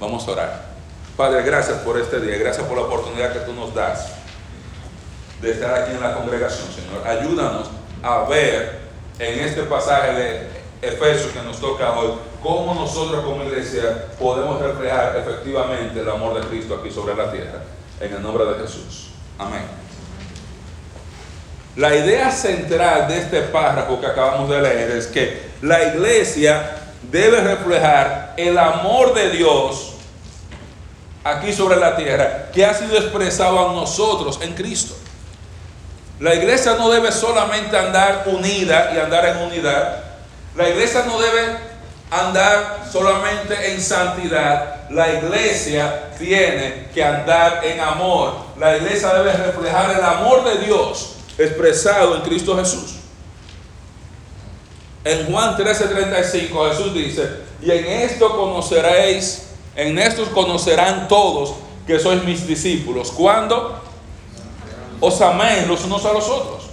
Vamos a orar. Padre, gracias por este día, gracias por la oportunidad que tú nos das de estar aquí en la congregación, Señor. Ayúdanos a ver en este pasaje de Efesios que nos toca hoy, cómo nosotros como iglesia podemos reflejar efectivamente el amor de Cristo aquí sobre la tierra. En el nombre de Jesús. Amén. La idea central de este párrafo que acabamos de leer es que la iglesia debe reflejar el amor de Dios aquí sobre la tierra que ha sido expresado a nosotros en Cristo. La iglesia no debe solamente andar unida y andar en unidad. La iglesia no debe andar solamente en santidad. La iglesia tiene que andar en amor. La iglesia debe reflejar el amor de Dios expresado en Cristo Jesús. En Juan 13:35 Jesús dice, y en esto conoceréis, en esto conocerán todos que sois mis discípulos. ¿Cuándo? Os améis los unos a los otros.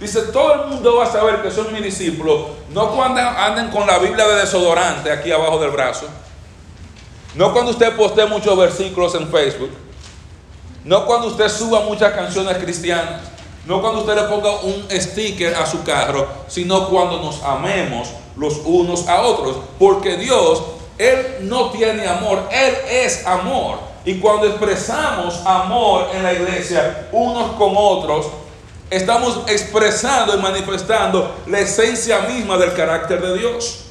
Dice, todo el mundo va a saber que son mis discípulos, no cuando anden con la Biblia de desodorante aquí abajo del brazo, no cuando usted postee muchos versículos en Facebook, no cuando usted suba muchas canciones cristianas, no cuando usted le ponga un sticker a su carro, sino cuando nos amemos los unos a otros. Porque Dios, Él no tiene amor, Él es amor. Y cuando expresamos amor en la iglesia unos con otros, estamos expresando y manifestando la esencia misma del carácter de Dios.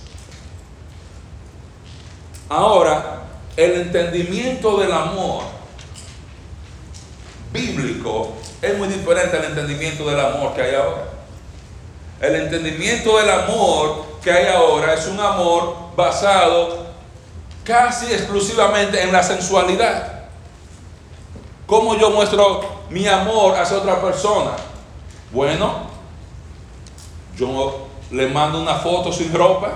Ahora, el entendimiento del amor bíblico es muy diferente al entendimiento del amor que hay ahora. El entendimiento del amor que hay ahora es un amor basado casi exclusivamente en la sensualidad. ¿Cómo yo muestro mi amor hacia otra persona? Bueno, yo le mando una foto sin ropa.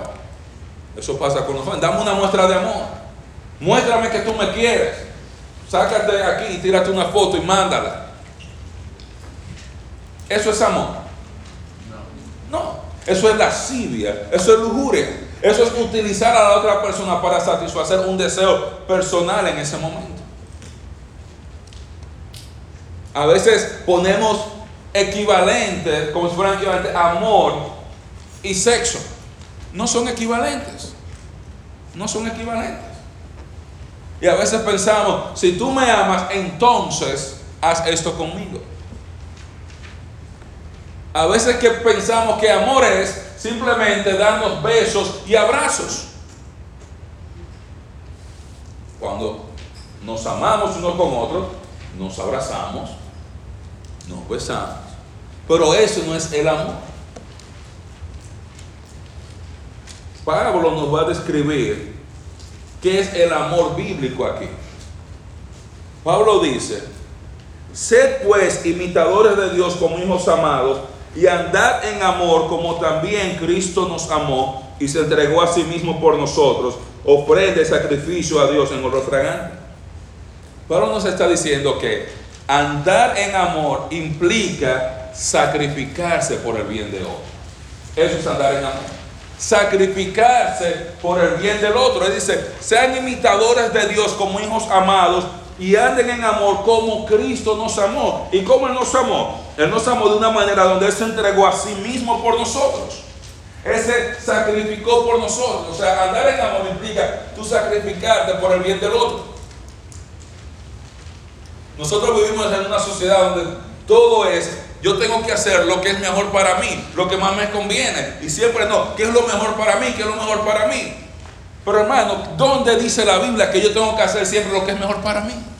Eso pasa con los jóvenes. Dame una muestra de amor. Muéstrame que tú me quieres. Sácate aquí y tírate una foto y mándala. ¿Eso es amor? No. No. Eso es lascivia. Eso es lujuria. Eso es utilizar a la otra persona para satisfacer un deseo personal en ese momento. A veces ponemos equivalentes, como si fueran equivalentes, amor y sexo. No son equivalentes. No son equivalentes. Y a veces pensamos, si tú me amas, entonces haz esto conmigo. A veces que pensamos que amor es simplemente darnos besos y abrazos. Cuando nos amamos unos con otros, nos abrazamos, nos besamos. Pero eso no es el amor. Pablo nos va a describir qué es el amor bíblico aquí. Pablo dice, sed pues imitadores de Dios como hijos amados y andad en amor como también Cristo nos amó y se entregó a sí mismo por nosotros, ofrende sacrificio a Dios en olor fragante. Pablo nos está diciendo que andar en amor implica sacrificarse por el bien de otro. Eso es andar en amor. Sacrificarse por el bien del otro. Él dice, sean imitadores de Dios como hijos amados y anden en amor como Cristo nos amó. ¿Y cómo Él nos amó? Él nos amó de una manera donde Él se entregó a sí mismo por nosotros. Él se sacrificó por nosotros. O sea, andar en amor implica tú sacrificarte por el bien del otro. Nosotros vivimos en una sociedad donde todo es, yo tengo que hacer lo que es mejor para mí, lo que más me conviene. Y siempre no, ¿qué es lo mejor para mí? ¿Qué es lo mejor para mí? Pero hermano, ¿dónde dice la Biblia que yo tengo que hacer siempre lo que es mejor para mí?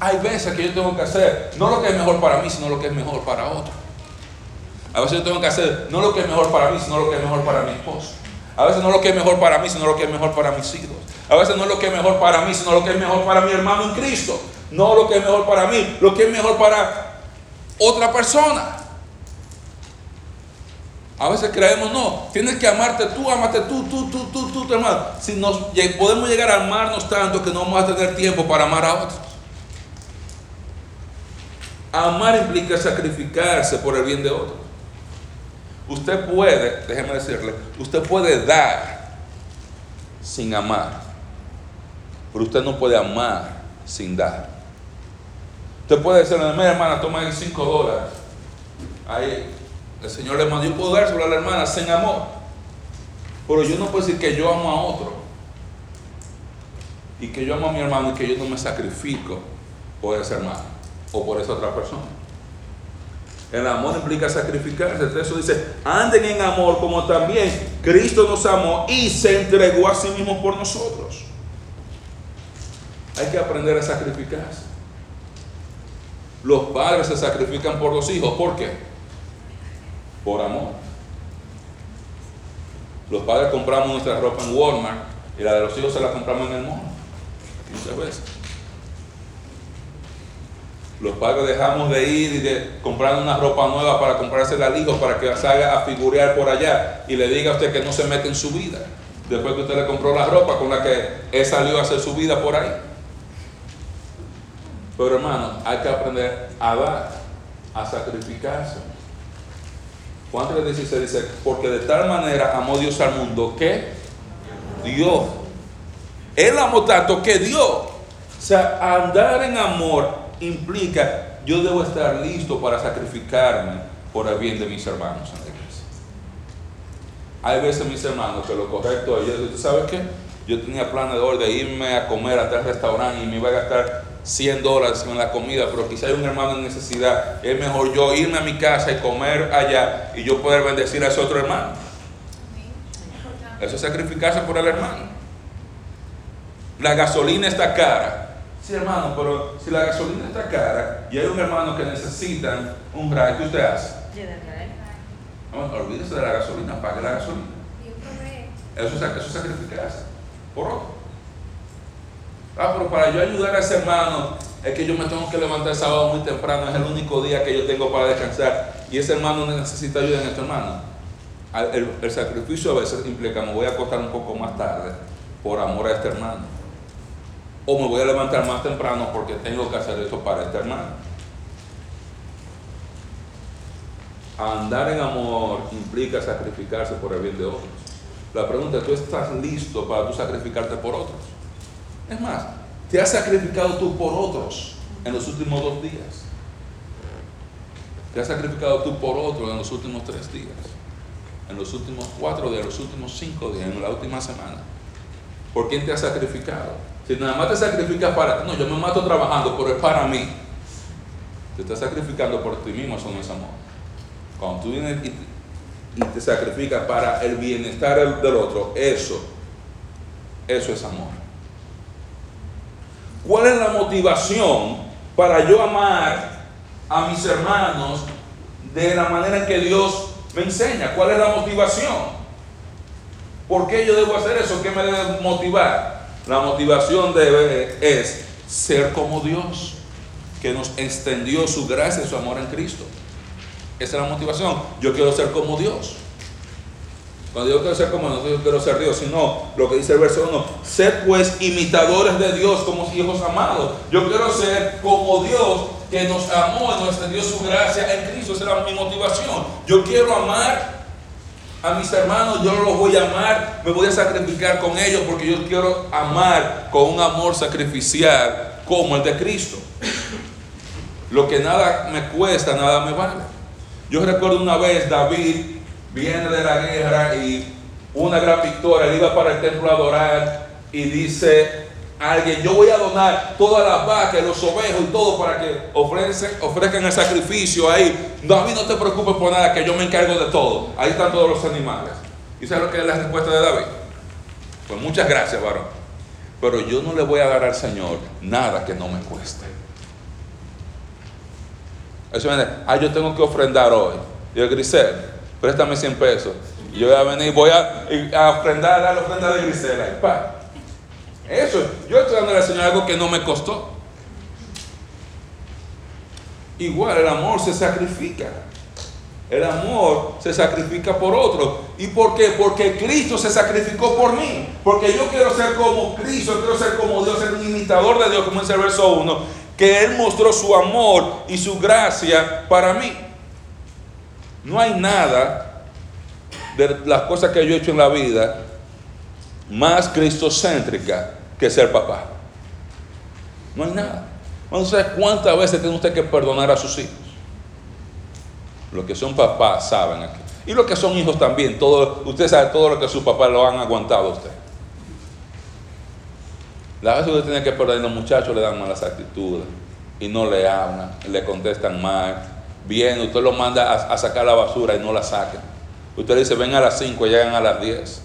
Hay veces que yo tengo que hacer no lo que es mejor para mí, sino lo que es mejor para otro. A veces yo tengo que hacer no lo que es mejor para mí, sino lo que es mejor para mi esposo. A veces no lo que es mejor para mí, sino lo que es mejor para mis hijos. A veces no lo que es mejor para mí, sino lo que es mejor para mi hermano en Cristo. No lo que es mejor para mí, lo que es mejor para otra persona. A veces creemos, no, tienes que amarte tú, amarte tú, tú, tú, tú, tú, tu hermano. Si nos, podemos llegar a amarnos tanto que no vamos a tener tiempo para amar a otros. Amar implica sacrificarse por el bien de otros. Usted puede, déjeme decirle, usted puede dar sin amar. pero usted no puede amar sin dar. Usted puede decirle, mira hermana, toma ahí 5 dólares. Ahí el Señor le mandó, yo puedo dárselo a la hermana sin amor. Pero yo no puedo decir que yo amo a otro. Y que yo amo a mi hermano y que yo no me sacrifico por ese hermano o por esa otra persona. El amor implica sacrificarse. El texto dice, anden en amor como también Cristo nos amó y se entregó a sí mismo por nosotros. Hay que aprender a sacrificarse. Los padres se sacrifican por los hijos. ¿Por qué? Por amor. Los padres compramos nuestra ropa en Walmart y la de los hijos se la compramos en el mall. Muchas veces. Los padres dejamos de ir y de comprar una ropa nueva para comprarse al hijo para que salga a figurear por allá y le diga a usted que no se mete en su vida. Después que usted le compró la ropa con la que él salió a hacer su vida por ahí. Pero hermano, hay que aprender a dar, a sacrificarse. Juan 3:16 dice, porque de tal manera amó Dios al mundo que Dios. Él amó tanto que Dios. O sea, andar en amor implica, yo debo estar listo para sacrificarme por el bien de mis hermanos en la iglesia. Hay veces mis hermanos que lo correcto es, yo, ¿tú sabes qué? Yo tenía planes de irme a comer a tal restaurante y me iba a gastar 100 dólares en la comida, pero quizá hay un hermano en necesidad. Es mejor yo irme a mi casa y comer allá y yo poder bendecir a ese otro hermano. Eso es sacrificarse por el hermano. La gasolina está cara. Sí, hermano, pero si la gasolina está cara y hay un hermano que necesita un ride, ¿qué usted hace? No, olvídese de la gasolina, pague la gasolina. Eso es, eso es sacrificarse por otro. Ah, pero para yo ayudar a ese hermano, es que yo me tengo que levantar el sábado muy temprano, es el único día que yo tengo para descansar. Y ese hermano necesita ayuda en este hermano. El, el, sacrificio a veces implica, me voy a acostar un poco más tarde por amor a este hermano. O me voy a levantar más temprano porque tengo que hacer esto para este hermano. Andar en amor implica sacrificarse por el bien de otros. La pregunta es, ¿tú estás listo para tú sacrificarte por otros? Es más, te has sacrificado tú por otros en los últimos dos días. Te has sacrificado tú por otros en los últimos tres días. En los últimos cuatro días, en los últimos cinco días, en la última semana. ¿Por quién te has sacrificado? Si nada más te sacrificas para ti, no, yo me mato trabajando, pero es para mí. Te estás sacrificando por ti mismo, eso no es amor. Cuando tú vienes y, te sacrificas para el bienestar del otro, eso, eso es amor. ¿Cuál es la motivación para yo amar a mis hermanos de la manera en que Dios me enseña? ¿Cuál es la motivación? ¿Por qué yo debo hacer eso? ¿Qué me debe motivar? La motivación debe es ser como Dios, que nos extendió su gracia y su amor en Cristo. Esa es la motivación. Yo quiero ser como Dios. Cuando yo quiero ser como Dios, yo quiero ser Dios, sino lo que dice el verso 1, sed pues imitadores de Dios como hijos amados. Yo quiero ser como Dios que nos amó y nos extendió su gracia en Cristo. Esa era mi motivación. Yo quiero amar a mis hermanos, yo los voy a amar, me voy a sacrificar con ellos porque yo quiero amar con un amor sacrificial como el de Cristo. Lo que nada me cuesta, nada me vale. Yo recuerdo una vez David viene de la guerra y una gran victoria, él iba para el templo a adorar y dice alguien, yo voy a donar todas las vacas, los ovejos y todo para que ofrezcan el sacrificio ahí. No, a mí no te preocupes por nada, que yo me encargo de todo. Ahí están todos los animales. ¿Y sabes lo que es la respuesta de David? Pues muchas gracias, varón. Pero yo no le voy a dar al Señor nada que no me cueste. Eso viene, ah, yo tengo que ofrendar hoy. Y el Grisel, préstame 100 pesos. Y yo voy a venir, voy a, a ofrendar, a la ofrenda de Grisel. Ahí, pa. Eso, yo estoy dando al Señor algo que no me costó. Igual, el amor se sacrifica. El amor se sacrifica por otro. ¿Y por qué? Porque Cristo se sacrificó por mí. Porque yo quiero ser como Cristo, quiero ser como Dios, ser un imitador de Dios, como dice el verso 1, que Él mostró su amor y su gracia para mí. No hay nada de las cosas que yo he hecho en la vida más cristocéntrica que ser papá. No hay nada. Bueno, ¿sabes cuántas veces tiene usted que perdonar a sus hijos? Los que son papás saben aquí. Y los que son hijos también. Todo, usted sabe todo lo que sus papás lo han aguantado a usted. La vez que usted tiene que perdonar, los muchachos le dan malas actitudes y no le hablan, le contestan mal. Bien, usted lo manda a, sacar la basura y no la saca. Usted dice, ven a las 5, llegan a las 10.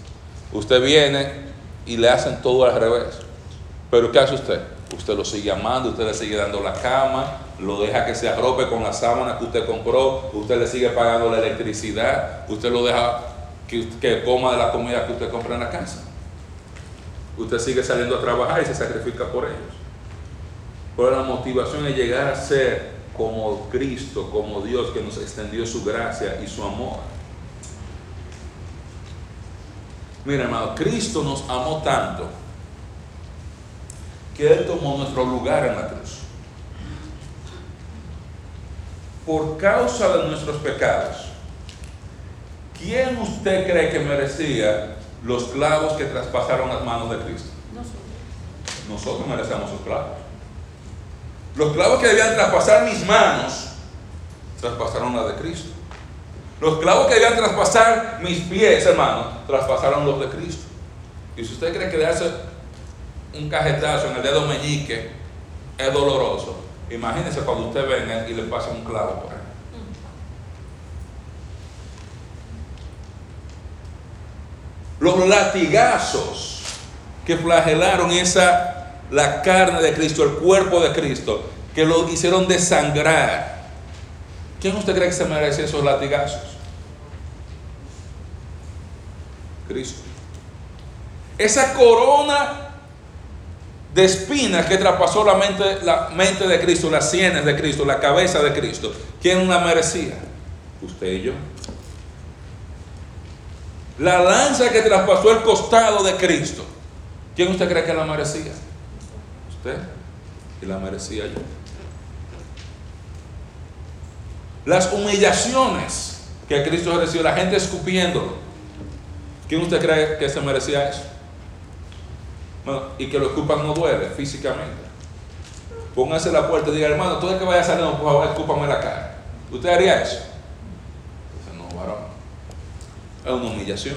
Usted viene y le hacen todo al revés. Pero ¿qué hace usted? Usted lo sigue amando, usted le sigue dando la cama, lo deja que se arrope con la sábana que usted compró, usted le sigue pagando la electricidad, usted lo deja que, coma de la comida que usted compra en la casa. Usted sigue saliendo a trabajar y se sacrifica por ellos. Pero la motivación es llegar a ser como Cristo, como Dios que nos extendió su gracia y su amor. Mira, hermano, Cristo nos amó tanto que Él tomó nuestro lugar en la cruz. Por causa de nuestros pecados, ¿quién usted cree que merecía los clavos que traspasaron las manos de Cristo? Nosotros. Nosotros merecemos los clavos. Los clavos que debían traspasar mis manos, traspasaron las de Cristo. Los clavos que debían traspasar mis pies, hermano, traspasaron los de Cristo. Y si usted cree que darse un cajetazo en el dedo meñique es doloroso, imagínese cuando usted venga y le pasa un clavo por ahí. Los latigazos que flagelaron esa la carne de Cristo, el cuerpo de Cristo, que lo hicieron desangrar. ¿Quién usted cree que se merece esos latigazos? Cristo. Esa corona de espinas que traspasó la mente, la mente de Cristo, las sienes de Cristo, la cabeza de Cristo. ¿Quién la merecía? Usted y yo. La lanza que traspasó el costado de Cristo. ¿Quién usted cree que la merecía? Usted. Y la merecía yo. Las humillaciones que Cristo recibió, la gente escupiéndolo. ¿Quién usted cree que se merecía eso? Y que lo escupan no duele físicamente. Póngase la puerta y diga, hermano, todo el que vaya saliendo, por favor, escúpame la cara. ¿Usted haría eso? Dice, no, varón. Es una humillación.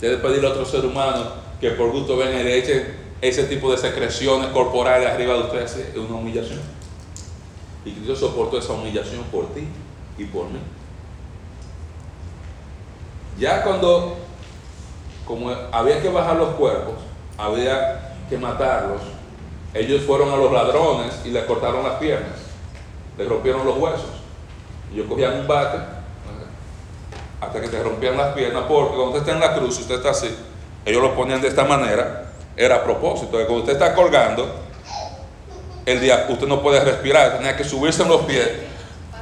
Debe pedirle a otro ser humano que por gusto venga y le eche ese tipo de secreciones corporales arriba de usted. Es una humillación. Y Cristo soportó esa humillación por ti y por mí. Ya cuando, como había que bajar los cuerpos, había que matarlos, ellos fueron a los ladrones y les cortaron las piernas, les rompieron los huesos. Ellos cogían un bate hasta que te rompían las piernas, porque cuando usted está en la cruz, usted está así, ellos lo ponían de esta manera, era a propósito, de cuando usted está colgando, el día usted no puede respirar, tenía que subirse en los pies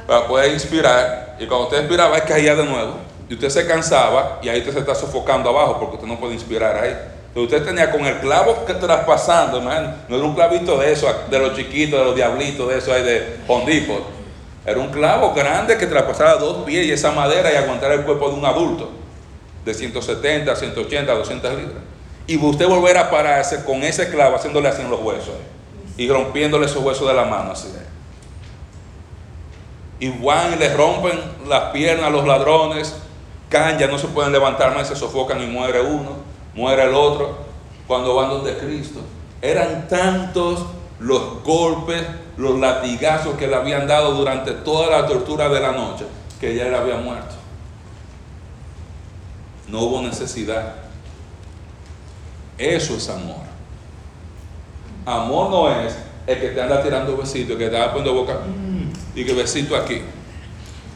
para poder inspirar, y cuando usted inspiraba, caía de nuevo, y usted se cansaba, y ahí usted se está sofocando abajo, porque usted no puede inspirar ahí. Entonces usted tenía con el clavo que traspasando, man, no era un clavito de eso, de los chiquitos, de los diablitos, de eso ahí de Hondipo. Era un clavo grande que traspasaba dos pies y esa madera y aguantara el cuerpo de un adulto de 170, 180, 200 libras. Y usted volver a pararse con ese clavo haciéndole así en los huesos y rompiéndole esos huesos de la mano así. Y van y le rompen las piernas a los ladrones, caen, ya no se pueden levantar más, se sofocan y muere uno, muere el otro. Cuando van donde Cristo, eran tantos los golpes, los latigazos que le habían dado durante toda la tortura de la noche, que ya él había muerto. No hubo necesidad. Eso es amor. Amor no es el que te anda tirando besitos, que te anda poniendo boca y que besito aquí.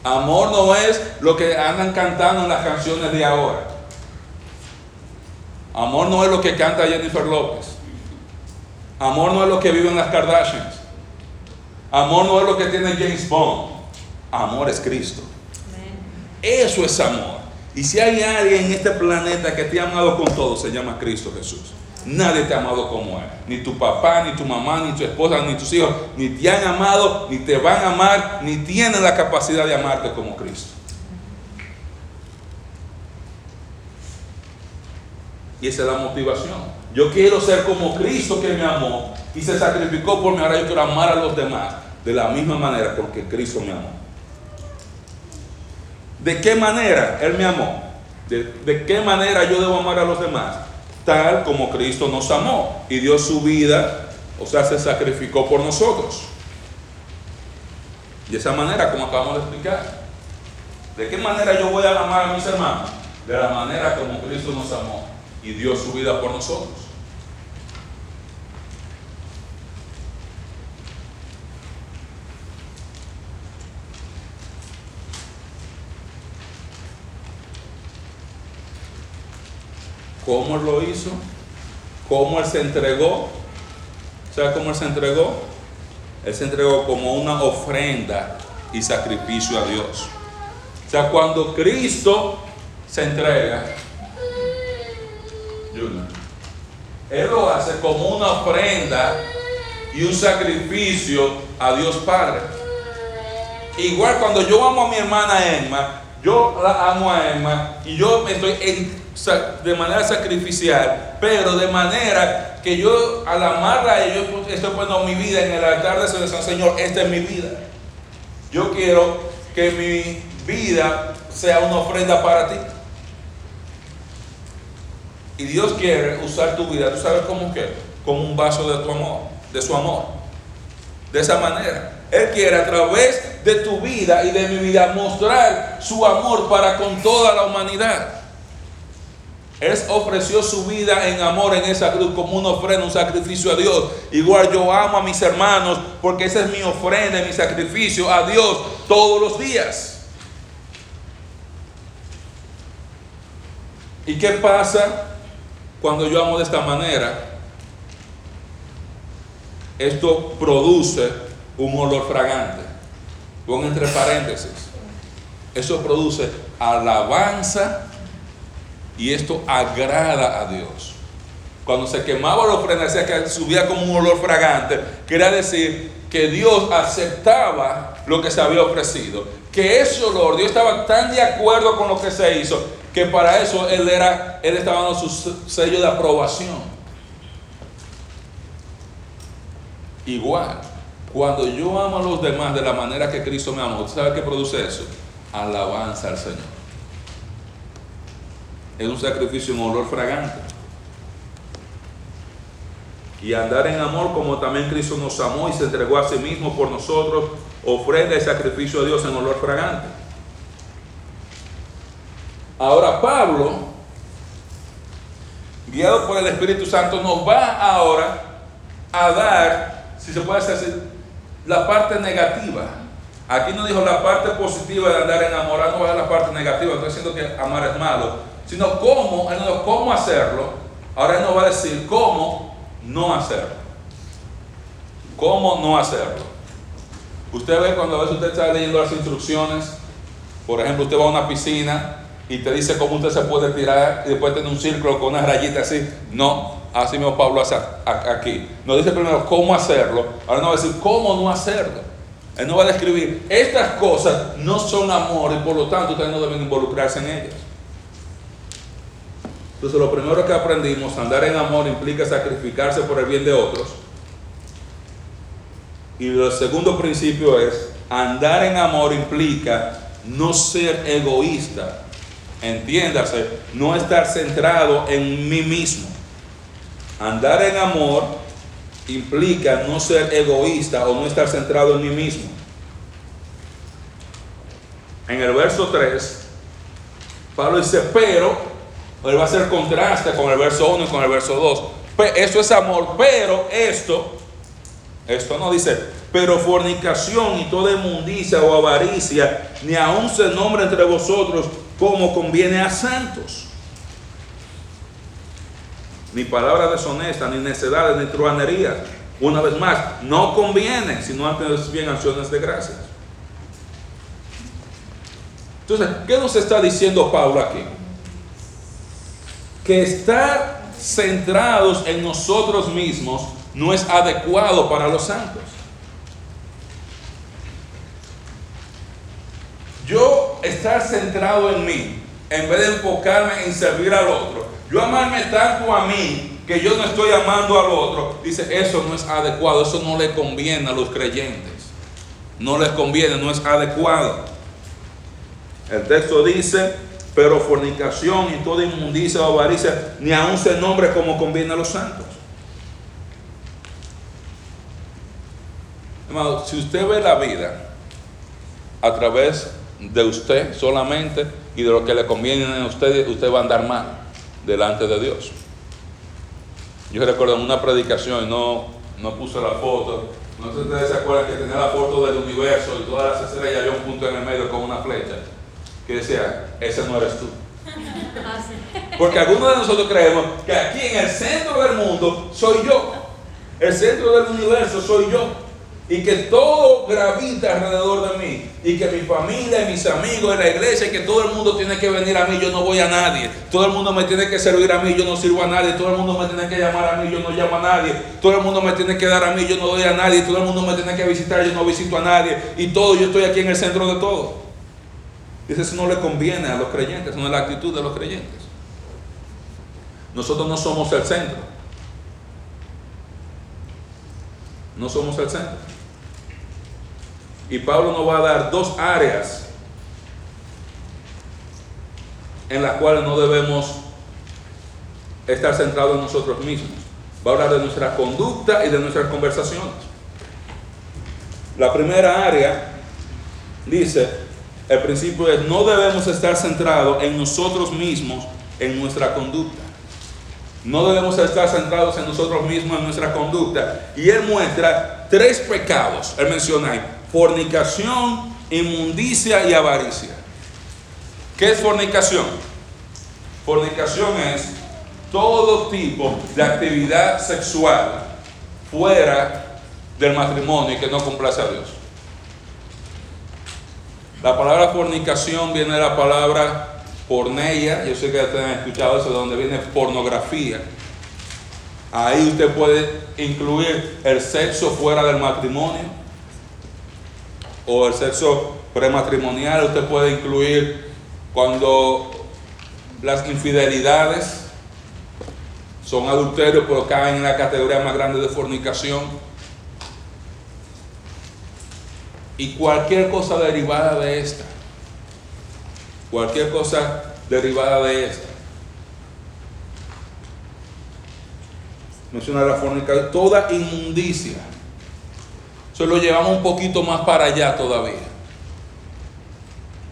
Amor no es lo que andan cantando en las canciones de ahora. Amor no es lo que canta Jennifer López. Amor no es lo que viven las Kardashians. Amor no es lo que tiene James Bond. Amor es Cristo. Eso es amor. Y si hay alguien en este planeta que te ha amado con todo, se llama Cristo Jesús. Nadie te ha amado como Él. Ni tu papá, ni tu mamá, ni tu esposa, ni tus hijos, ni te han amado, ni te van a amar, ni tienen la capacidad de amarte como Cristo. Y esa es la motivación. Yo quiero ser como Cristo que me amó y se sacrificó por mí. Ahora yo quiero amar a los demás de la misma manera porque Cristo me amó. ¿De qué manera Él me amó? ¿De, qué manera yo debo amar a los demás? Tal como Cristo nos amó y dio su vida, o sea, se sacrificó por nosotros. De esa manera, como acabamos de explicar. ¿De qué manera yo voy a amar a mis hermanos? De la manera como Cristo nos amó y dio su vida por nosotros. ¿Cómo lo hizo? ¿Cómo Él se entregó? ¿Sabe cómo Él se entregó? Él se entregó como una ofrenda y sacrificio a Dios. O sea, cuando Cristo se entrega, Él lo hace como una ofrenda y un sacrificio a Dios Padre. Igual cuando yo amo a mi hermana Emma, yo la amo a Emma y yo me estoy de manera sacrificial, pero de manera que yo al amarla a ella, yo estoy poniendo mi vida en el altar de San Señor, esta es mi vida. Yo quiero que mi vida sea una ofrenda para ti. Y Dios quiere usar tu vida, ¿tú sabes cómo que? Como un vaso de tu amor, de su amor. De esa manera. Él quiere a través de tu vida y de mi vida mostrar su amor para con toda la humanidad. Él ofreció su vida en amor en esa cruz como una ofrenda, un sacrificio a Dios. Igual yo amo a mis hermanos porque esa es mi ofrenda, mi sacrificio a Dios todos los días. ¿Y qué pasa cuando yo amo de esta manera? Esto produce un olor fragante. Pon entre paréntesis. Eso produce alabanza y esto agrada a Dios. Cuando se quemaba la ofrenda, decía que subía como un olor fragante. Quería decir que Dios aceptaba lo que se había ofrecido. Que ese olor, Dios estaba tan de acuerdo con lo que se hizo, que para eso Él, era, él estaba dando su sello de aprobación. Igual, cuando yo amo a los demás de la manera que Cristo me amó, ¿sabe qué produce eso? Alabanza al Señor es un sacrificio en olor fragante. Y andar en amor como también Cristo nos amó y se entregó a sí mismo por nosotros, ofrenda y sacrificio a Dios en olor fragante. Ahora Pablo, guiado por el Espíritu Santo, nos va ahora a dar, si se puede decir, la parte negativa. Aquí no dijo la parte positiva de andar enamorado, no va a la parte negativa, estoy diciendo que amar es malo sino cómo, él no cómo hacerlo. Ahora él nos va a decir cómo no hacerlo. ¿Cómo no hacerlo? Usted ve cuando a veces usted está leyendo las instrucciones, por ejemplo, usted va a una piscina y te dice cómo usted se puede tirar y después tiene un círculo con una rayita así. No, así mismo Pablo hace aquí. Nos dice primero cómo hacerlo, ahora nos va a decir cómo no hacerlo. Él nos va a describir, estas cosas no son amor y por lo tanto ustedes no deben involucrarse en ellas. Entonces lo primero que aprendimos, andar en amor implica sacrificarse por el bien de otros. Y el segundo principio es, andar en amor implica no ser egoísta. Entiéndase, no estar centrado en mí mismo. Andar en amor implica no ser egoísta o no estar centrado en mí mismo. En el verso 3, Pablo dice, pero él va a hacer contraste con el verso 1 y con el verso 2. Eso es amor, pero esto, esto no dice, pero fornicación y toda inmundicia o avaricia, ni aun se nombra entre vosotros como conviene a santos. Ni palabras deshonestas, ni necedades, ni truanerías. Una vez más, no conviene, sino antes bien acciones de gracias. Entonces, ¿qué nos está diciendo Pablo aquí? que estar centrados en nosotros mismos no es adecuado para los santos. Yo estar centrado en mí, en vez de enfocarme en servir al otro, yo amarme tanto a mí que yo no estoy amando al otro, dice, eso no es adecuado, eso no le conviene a los creyentes. No les conviene, no es adecuado. El texto dice, pero fornicación y toda inmundicia o avaricia ni aún se nombre como conviene a los santos. Hermano, si usted ve la vida a través de usted solamente y de lo que le conviene a usted, usted va a andar mal delante de Dios. Yo recuerdo en una predicación y no, no puse la foto. No sé si ustedes se acuerdan que tenía la foto del universo y todas las estrellas había un punto en el medio con una flecha que decía, ese no eres tú. Porque algunos de nosotros creemos que aquí en el centro del mundo soy yo. El centro del universo soy yo y que todo gravita alrededor de mí y que mi familia mis amigos en la iglesia y que todo el mundo tiene que venir a mí, yo no voy a nadie. Todo el mundo me tiene que servir a mí, yo no sirvo a nadie. Todo el mundo me tiene que llamar a mí, yo no llamo a nadie. Todo el mundo me tiene que dar a mí, yo no doy a nadie. Todo el mundo me tiene que visitar, yo no visito a nadie. Y todo, yo estoy aquí en el centro de todo. Dice, eso no le conviene a los creyentes, no es la actitud de los creyentes. Nosotros no somos el centro. No somos el centro. Y Pablo nos va a dar dos áreas en las cuales no debemos estar centrados en nosotros mismos. Va a hablar de nuestra conducta y de nuestras conversaciones. La primera área dice, el principio es, no debemos estar centrados en nosotros mismos, en nuestra conducta. No debemos estar centrados en nosotros mismos, en nuestra conducta. Y él muestra tres pecados. Él menciona ahí fornicación, inmundicia y avaricia. ¿Qué es fornicación? Fornicación es todo tipo de actividad sexual fuera del matrimonio y que no complace a Dios. La palabra fornicación viene de la palabra porneia, yo sé que ya han escuchado eso, de donde viene pornografía. Ahí usted puede incluir el sexo fuera del matrimonio o el sexo prematrimonial, usted puede incluir cuando las infidelidades son adulterios, pero caen en la categoría más grande de fornicación. Y cualquier cosa derivada de esta, cualquier cosa derivada de esta. Menciona la fornicación, toda inmundicia eso lo llevamos un poquito más para allá todavía.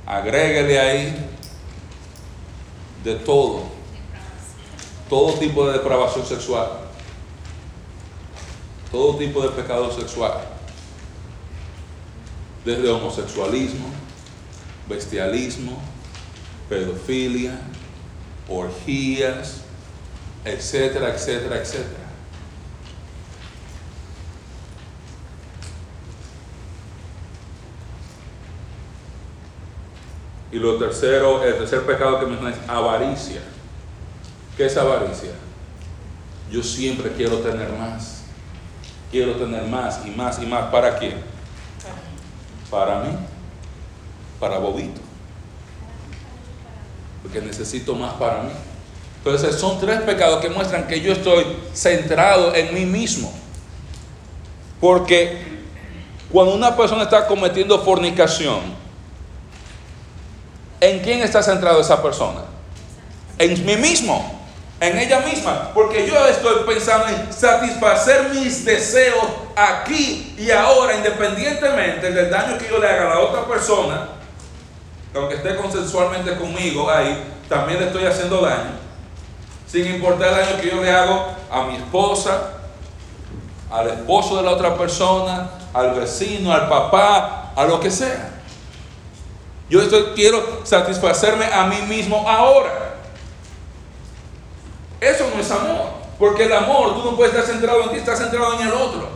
Agréguele ahí de todo. Todo tipo de depravación sexual. Todo tipo de pecado sexual. Desde homosexualismo, bestialismo, pedofilia, orgías, etcétera, etcétera, etcétera. Y lo tercero, el tercer pecado que menciona es avaricia. ¿Qué es avaricia? Yo siempre quiero tener más. Quiero tener más y más y más. ¿Para quién? Para mí. Para Bobito. Porque necesito más para mí. Entonces son tres pecados que muestran que yo estoy centrado en mí mismo. Porque cuando una persona está cometiendo fornicación, ¿En quién está centrado esa persona? En mí mismo, en ella misma, porque yo estoy pensando en satisfacer mis deseos aquí y ahora, independientemente del daño que yo le haga a la otra persona, aunque esté consensualmente conmigo ahí, también le estoy haciendo daño, sin importar el daño que yo le hago a mi esposa, al esposo de la otra persona, al vecino, al papá, a lo que sea. Yo estoy, quiero satisfacerme a mí mismo ahora. Eso no es amor. Porque el amor, tú no puedes estar centrado en ti, estás centrado en el otro.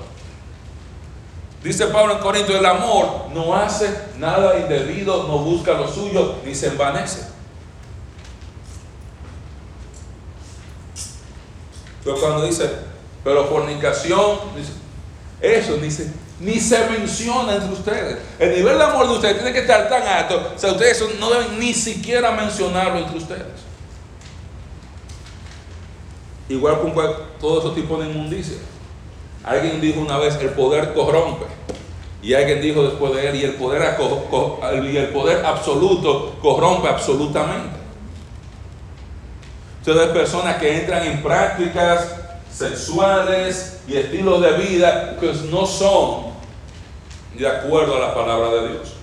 Dice Pablo en Corinto, el amor no hace nada indebido, no busca lo suyo, ni se envanece. Pero cuando dice, pero fornicación, eso dice, ni se menciona entre ustedes. El nivel de amor de ustedes tiene que estar tan alto, o sea, ustedes no deben ni siquiera mencionarlo entre ustedes. igual con todo ese tipo de inmundicia. Alguien dijo una vez, el poder corrompe. Y alguien dijo después de él, y el poder, y el poder absoluto corrompe absolutamente. Entonces, personas que entran en prácticas sexuales y estilos de vida que no son de acuerdo a la palabra de Dios,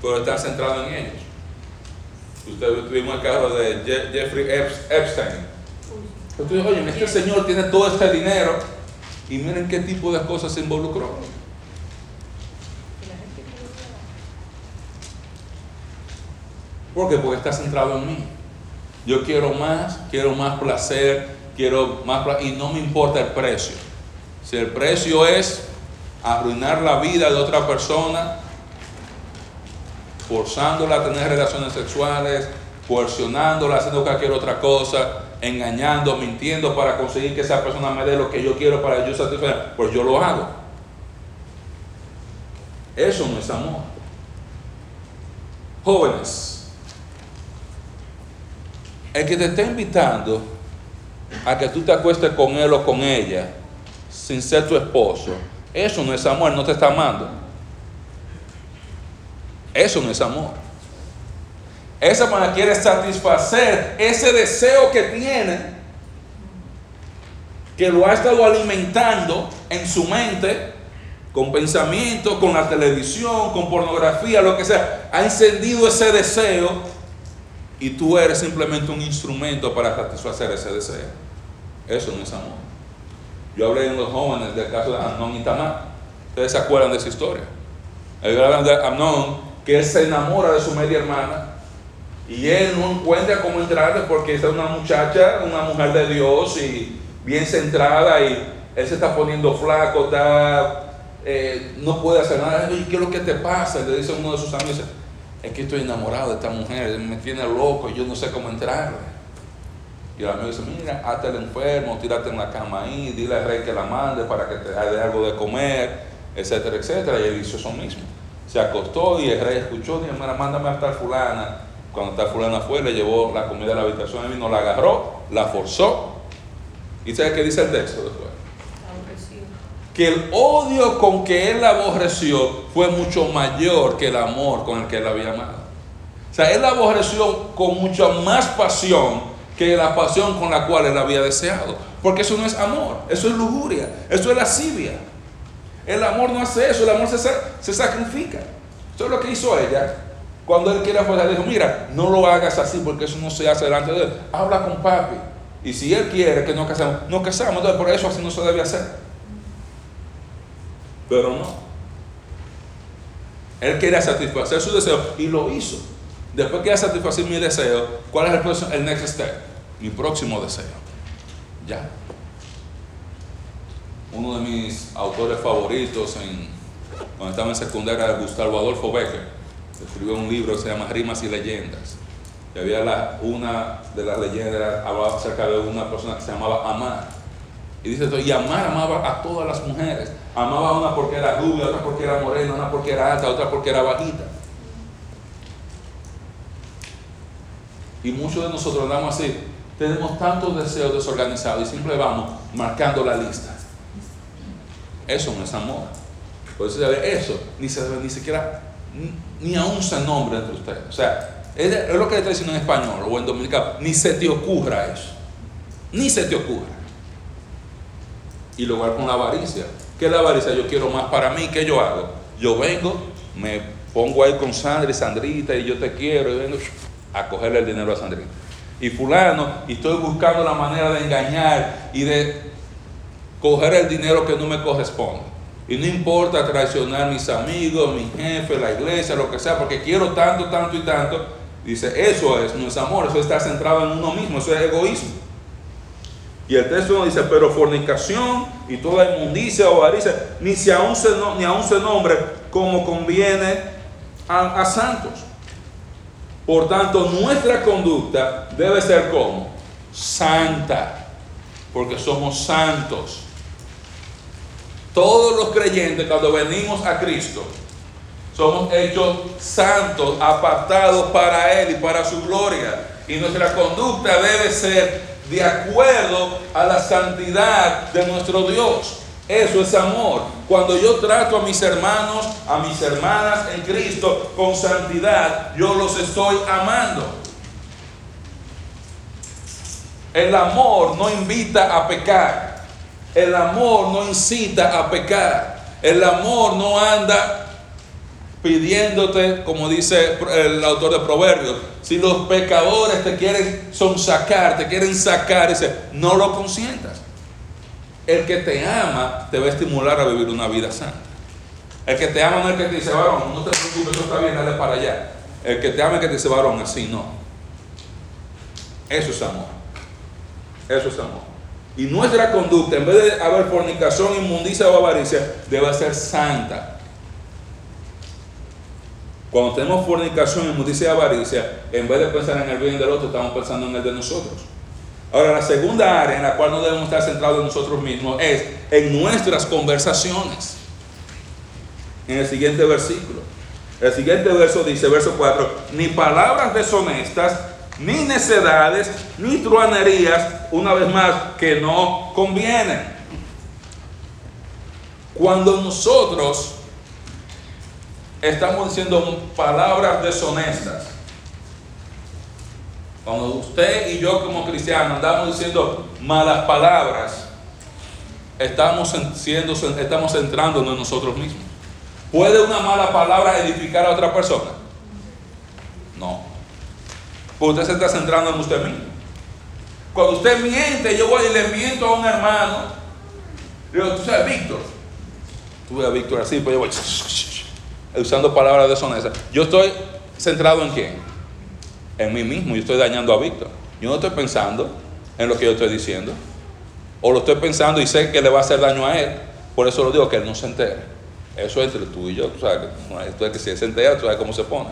pero están centrados en ellos. Usted tuvimos el caso de Jeffrey Epstein. Entonces, oye, este señor tiene todo este dinero y miren qué tipo de cosas se involucró. ¿Por qué? Porque está centrado en mí. Yo quiero más, quiero más placer, quiero más y no me importa el precio. Si el precio es arruinar la vida de otra persona, forzándola a tener relaciones sexuales, coercionándola, haciendo cualquier otra cosa, engañando, mintiendo para conseguir que esa persona me dé lo que yo quiero para yo satisfacer, pues yo lo hago. Eso no es amor. Jóvenes, el que te está invitando a que tú te acuestes con él o con ella sin ser tu esposo, eso no es amor, no te está amando. Eso no es amor. Esa persona quiere satisfacer ese deseo que tiene, que lo ha estado alimentando en su mente, con pensamiento, con la televisión, con pornografía, lo que sea. Ha encendido ese deseo y tú eres simplemente un instrumento para satisfacer ese deseo. Eso no es amor. Yo hablé en los jóvenes del caso de Amnón y Tamar. Ustedes se acuerdan de esa historia. Gran de Amnón que él se enamora de su media hermana y él no encuentra cómo entrarle porque es una muchacha, una mujer de Dios y bien centrada y él se está poniendo flaco, está, eh, no puede hacer nada. ¿Y qué es lo que te pasa? Le dice uno de sus amigos, es que estoy enamorado de esta mujer, me tiene loco y yo no sé cómo entrarle. Y el amigo dice, mira, hazte el enfermo, tírate en la cama ahí, dile al rey que la mande para que te dé algo de comer, etcétera, etcétera. Y él hizo eso mismo se acostó y el rey escuchó, dijo, mira, mándame a estar fulana. Cuando tal fulana fue, le llevó la comida a la habitación, el vino la agarró, la forzó. ¿Y sabe qué dice el texto después? Que el odio con que él la aborreció fue mucho mayor que el amor con el que él la había amado. O sea, él la aborreció con mucha más pasión que la pasión con la cual él había deseado. Porque eso no es amor, eso es lujuria, eso es lascivia. El amor no hace eso, el amor se, sacrifica. Eso es lo que hizo ella. Cuando él quiere afuera, dijo, mira, no lo hagas así porque eso no se hace delante de él. Habla con papi. Y si él quiere que nos casemos, nos casamos. Entonces, por eso así no se debe hacer. Pero no. Él quería satisfacer su deseo y lo hizo. Después que ya satisfacer mi deseo, ¿cuál es el, el next step? Mi próximo deseo. Ya uno de mis autores favoritos cuando estaba en secundaria, Gustavo Adolfo Becker, escribió un libro que se llama Rimas y Leyendas. Y había una de las leyendas, hablaba acerca de una persona que se llamaba Amar. Y dice esto, Amar amaba a todas las mujeres. Amaba a una porque era rubia, otra porque era morena, una porque era alta, otra porque era bajita. Y muchos de nosotros andamos así. Tenemos tantos deseos desorganizados y siempre vamos marcando la lista. Eso no es amor. Por eso, eso ni, se, ni siquiera, ni, aún se nombra entre ustedes. O sea, es, lo que le está diciendo en español o en dominicano. Ni se te ocurra eso. Ni se te ocurra. Y luego con la avaricia. ¿Qué es la avaricia? Yo quiero más para mí. ¿Qué yo hago? Yo vengo, me pongo ahí con Sandra y Sandrita y yo te quiero y vengo a cogerle el dinero a Sandrita. Y fulano, y estoy buscando la manera de engañar y de coger el dinero que no me corresponde. Y no importa traicionar mis amigos, mi jefe, la iglesia, lo que sea, porque quiero tanto, tanto y tanto. Dice, eso es, no es amor, eso está centrado en uno mismo, eso es egoísmo. Y el texto dice, pero fornicación y toda inmundicia o avaricia, ni, si aún se, ni aún se nombre como conviene a, a santos. Por tanto, nuestra conducta debe ser como santa, porque somos santos. Todos los creyentes cuando venimos a Cristo somos hechos santos, apartados para Él y para su gloria. Y nuestra conducta debe ser de acuerdo a la santidad de nuestro Dios. Eso es amor. Cuando yo trato a mis hermanos, a mis hermanas en Cristo con santidad, yo los estoy amando. El amor no invita a pecar. El amor no incita a pecar. El amor no anda pidiéndote, como dice el autor de Proverbios, si los pecadores te quieren sonsacar, te quieren sacar, dice, no lo consientas. El que te ama te va a estimular a vivir una vida santa. El que te ama no es el que te dice, varón, no te preocupes, eso está bien, dale para allá. El que te ama es el que te dice, varón, así no. Eso es amor. Eso es amor. Y nuestra conducta, en vez de haber fornicación, inmundicia o avaricia, debe ser santa. Cuando tenemos fornicación, inmundicia y avaricia, en vez de pensar en el bien del otro, estamos pensando en el de nosotros. Ahora, la segunda área en la cual no debemos estar centrados en nosotros mismos es en nuestras conversaciones. En el siguiente versículo. El siguiente verso dice, verso 4, ni palabras deshonestas, ni necedades, ni truanerías, una vez más, que no convienen. Cuando nosotros estamos diciendo palabras deshonestas, cuando usted y yo como cristianos andamos diciendo malas palabras, estamos, siendo, estamos centrándonos en nosotros mismos. ¿Puede una mala palabra edificar a otra persona? No. Pues usted se está centrando en usted mismo. Cuando usted miente, yo voy y le miento a un hermano. Le digo, tú sabes, Víctor. Tú a Víctor así, pues yo voy usando palabras deshonestas. Yo estoy centrado en quién? En mí mismo. Yo estoy dañando a Víctor. Yo no estoy pensando en lo que yo estoy diciendo. O lo estoy pensando y sé que le va a hacer daño a él. Por eso lo digo, que él no se entere. Eso es entre tú y yo. Tú sabes que, que si él se entera, tú sabes cómo se pone.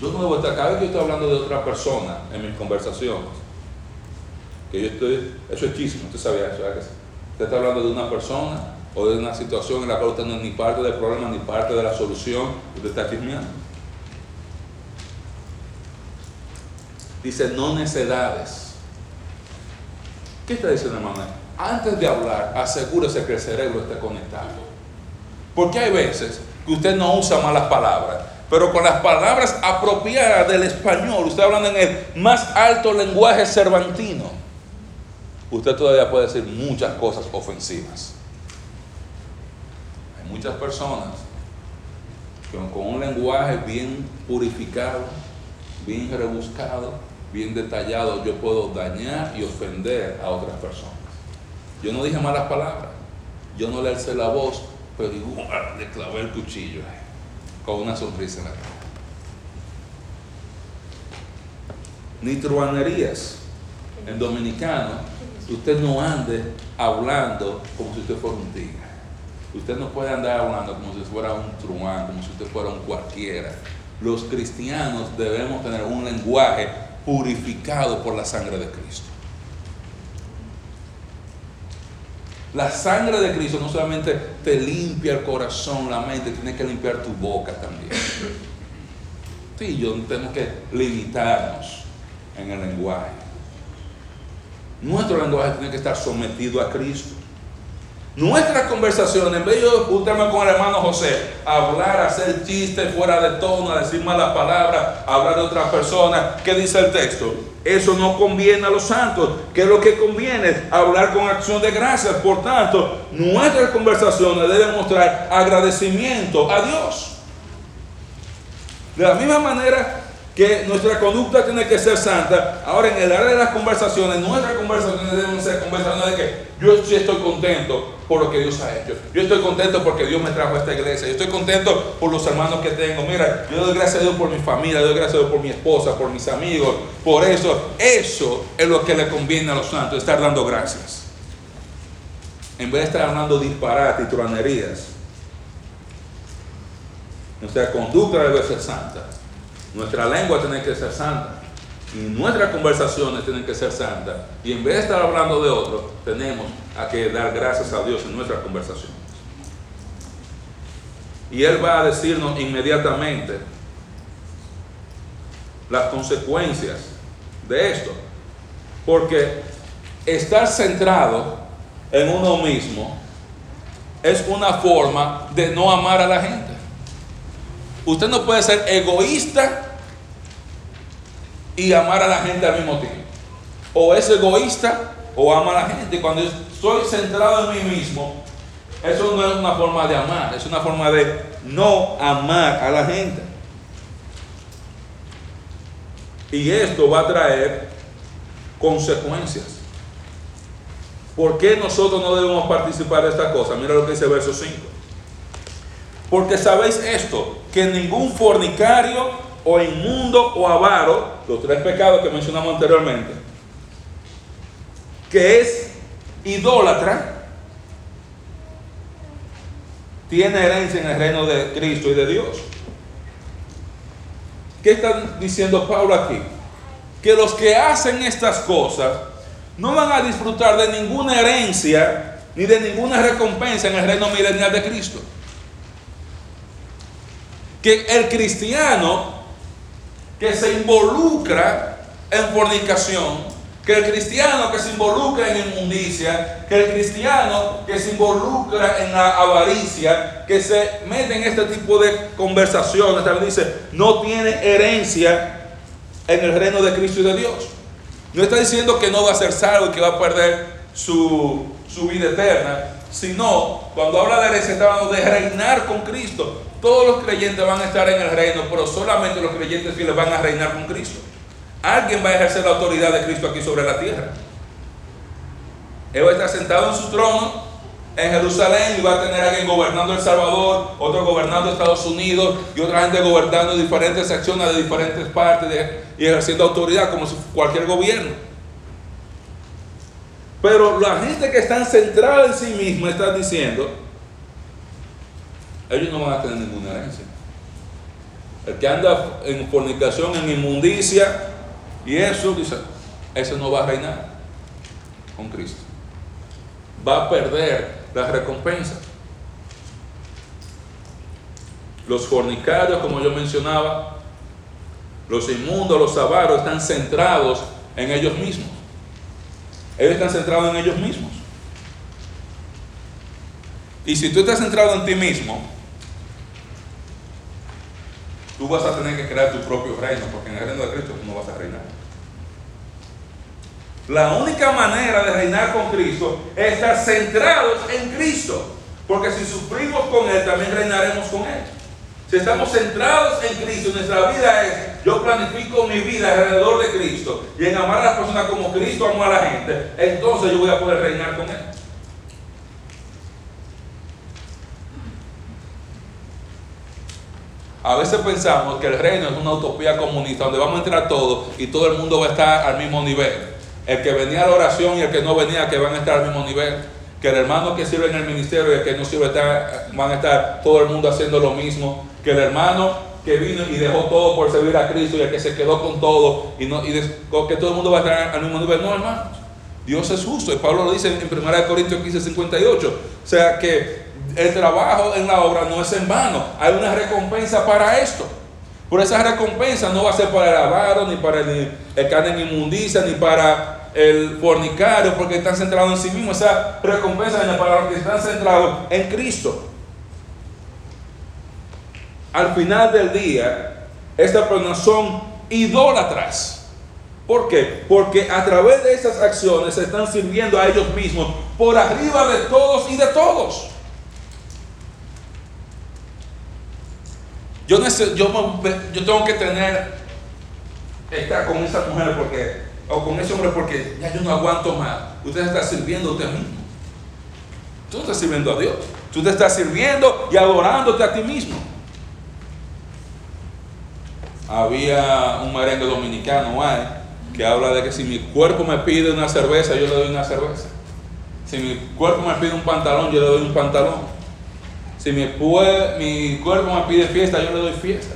Yo no debo estar, cada vez que yo estoy hablando de otra persona en mis conversaciones, que yo estoy, eso es chisme, usted sabía eso, ¿verdad? Usted está hablando de una persona o de una situación en la cual usted no es ni parte del problema ni parte de la solución, usted está chismeando. Dice, no necedades. ¿Qué está diciendo, hermano? Antes de hablar, asegúrese que el cerebro esté conectado. Porque hay veces que usted no usa malas palabras, pero con las palabras apropiadas del español, usted hablando en el más alto lenguaje cervantino, usted todavía puede decir muchas cosas ofensivas. Muchas personas con un lenguaje bien purificado, bien rebuscado, bien detallado, yo puedo dañar y ofender a otras personas. Yo no dije malas palabras, yo no le alcé la voz, pero igual le clavé el cuchillo con una sonrisa en la cara. Ni truanerías. En dominicano, usted no ande hablando como si usted fuera un tigre. Usted no puede andar hablando como si fuera un truán, como si usted fuera un cualquiera. Los cristianos debemos tener un lenguaje purificado por la sangre de Cristo. La sangre de Cristo no solamente te limpia el corazón, la mente, tiene que limpiar tu boca también. Sí, yo tenemos que limitarnos en el lenguaje. Nuestro lenguaje tiene que estar sometido a Cristo. Nuestra conversación, en vez de juntarme con el hermano José, hablar, hacer chistes fuera de tono, decir malas palabras, hablar de otras personas, ¿qué dice el texto? Eso no conviene a los santos. ¿Qué es lo que conviene? Hablar con acción de gracias. Por tanto, nuestras conversaciones deben mostrar agradecimiento a Dios. De la misma manera que nuestra conducta tiene que ser santa. Ahora, en el área de las conversaciones, nuestras conversaciones deben ser conversaciones de que yo sí estoy contento por lo que Dios ha hecho. Yo estoy contento porque Dios me trajo a esta iglesia. Yo estoy contento por los hermanos que tengo. Mira, yo doy gracias a Dios por mi familia, doy gracias a Dios por mi esposa, por mis amigos. Por eso, eso es lo que le conviene a los santos, estar dando gracias. En vez de estar hablando disparate y truanerías, nuestra conducta debe ser santa. Nuestra lengua tiene que ser santa. Y nuestras conversaciones tienen que ser santas. Y en vez de estar hablando de otro, tenemos que dar gracias a Dios en nuestras conversaciones. Y Él va a decirnos inmediatamente las consecuencias de esto. Porque estar centrado en uno mismo es una forma de no amar a la gente. Usted no puede ser egoísta y amar a la gente al mismo tiempo. O es egoísta o ama a la gente. Cuando estoy centrado en mí mismo, eso no es una forma de amar, es una forma de no amar a la gente. Y esto va a traer consecuencias. ¿Por qué nosotros no debemos participar de esta cosa? Mira lo que dice el verso 5. Porque sabéis esto, que ningún fornicario o inmundo o avaro, los tres pecados que mencionamos anteriormente, que es idólatra, tiene herencia en el reino de Cristo y de Dios. ¿Qué está diciendo Pablo aquí? Que los que hacen estas cosas no van a disfrutar de ninguna herencia ni de ninguna recompensa en el reino milenial de Cristo. Que el cristiano que se involucra en fornicación, que el cristiano que se involucra en inmundicia, que el cristiano que se involucra en la avaricia, que se mete en este tipo de conversaciones, también dice, no tiene herencia en el reino de Cristo y de Dios. No está diciendo que no va a ser salvo y que va a perder su, su vida eterna, sino cuando habla de herencia está hablando de reinar con Cristo. Todos los creyentes van a estar en el reino, pero solamente los creyentes fieles van a reinar con Cristo. Alguien va a ejercer la autoridad de Cristo aquí sobre la tierra. Él va a estar sentado en su trono en Jerusalén y va a tener alguien gobernando El Salvador, otro gobernando Estados Unidos y otra gente gobernando diferentes secciones de diferentes partes y ejerciendo autoridad como cualquier gobierno. Pero la gente que está centrada en sí misma está diciendo, ellos no van a tener ninguna herencia. El que anda en fornicación, en inmundicia, y eso, dice, ese no va a reinar con Cristo. Va a perder la recompensa. Los fornicarios, como yo mencionaba, los inmundos, los avaros, están centrados en ellos mismos. Ellos están centrados en ellos mismos. Y si tú estás centrado en ti mismo, tú vas a tener que crear tu propio reino, porque en el reino de Cristo tú no vas a reinar. La única manera de reinar con Cristo es estar centrados en Cristo. Porque si sufrimos con Él, también reinaremos con Él. Si estamos centrados en Cristo, nuestra vida es, yo planifico mi vida alrededor de Cristo y en amar a las personas como Cristo amó a la gente, entonces yo voy a poder reinar con Él. A veces pensamos que el reino es una utopía comunista donde vamos a entrar todos y todo el mundo va a estar al mismo nivel. El que venía a la oración y el que no venía, que van a estar al mismo nivel. Que el hermano que sirve en el ministerio y el que no sirve van a estar todo el mundo haciendo lo mismo. Que el hermano que vino y dejó todo por servir a Cristo y el que se quedó con todo y, no, y que todo el mundo va a estar al mismo nivel. No, hermanos. Dios es justo. Y Pablo lo dice en 1 Corintios 15, 58. O sea que el trabajo en la obra no es en vano. Hay una recompensa para esto. Por esa recompensa no va a ser para el avaro, ni para el, en inmundicia, ni para el fornicario, porque están centrados en sí mismos. Esa recompensa viene para los que están centrados en Cristo. Al final del día, estas personas son idólatras. ¿Por qué? Porque a través de esas acciones se están sirviendo a ellos mismos por arriba de todos y de todos. Yo, yo, tengo que tener, estar con esa mujer porque, o con ese hombre porque ya yo no aguanto más. Usted está sirviendo a mismo. Tú no estás sirviendo a Dios. Tú te estás sirviendo y adorándote a ti mismo. Había un merengue dominicano que habla de que si mi cuerpo me pide una cerveza, yo le doy una cerveza. Si mi cuerpo me pide un pantalón, yo le doy un pantalón. Si mi, mi cuerpo me pide fiesta, yo le doy fiesta.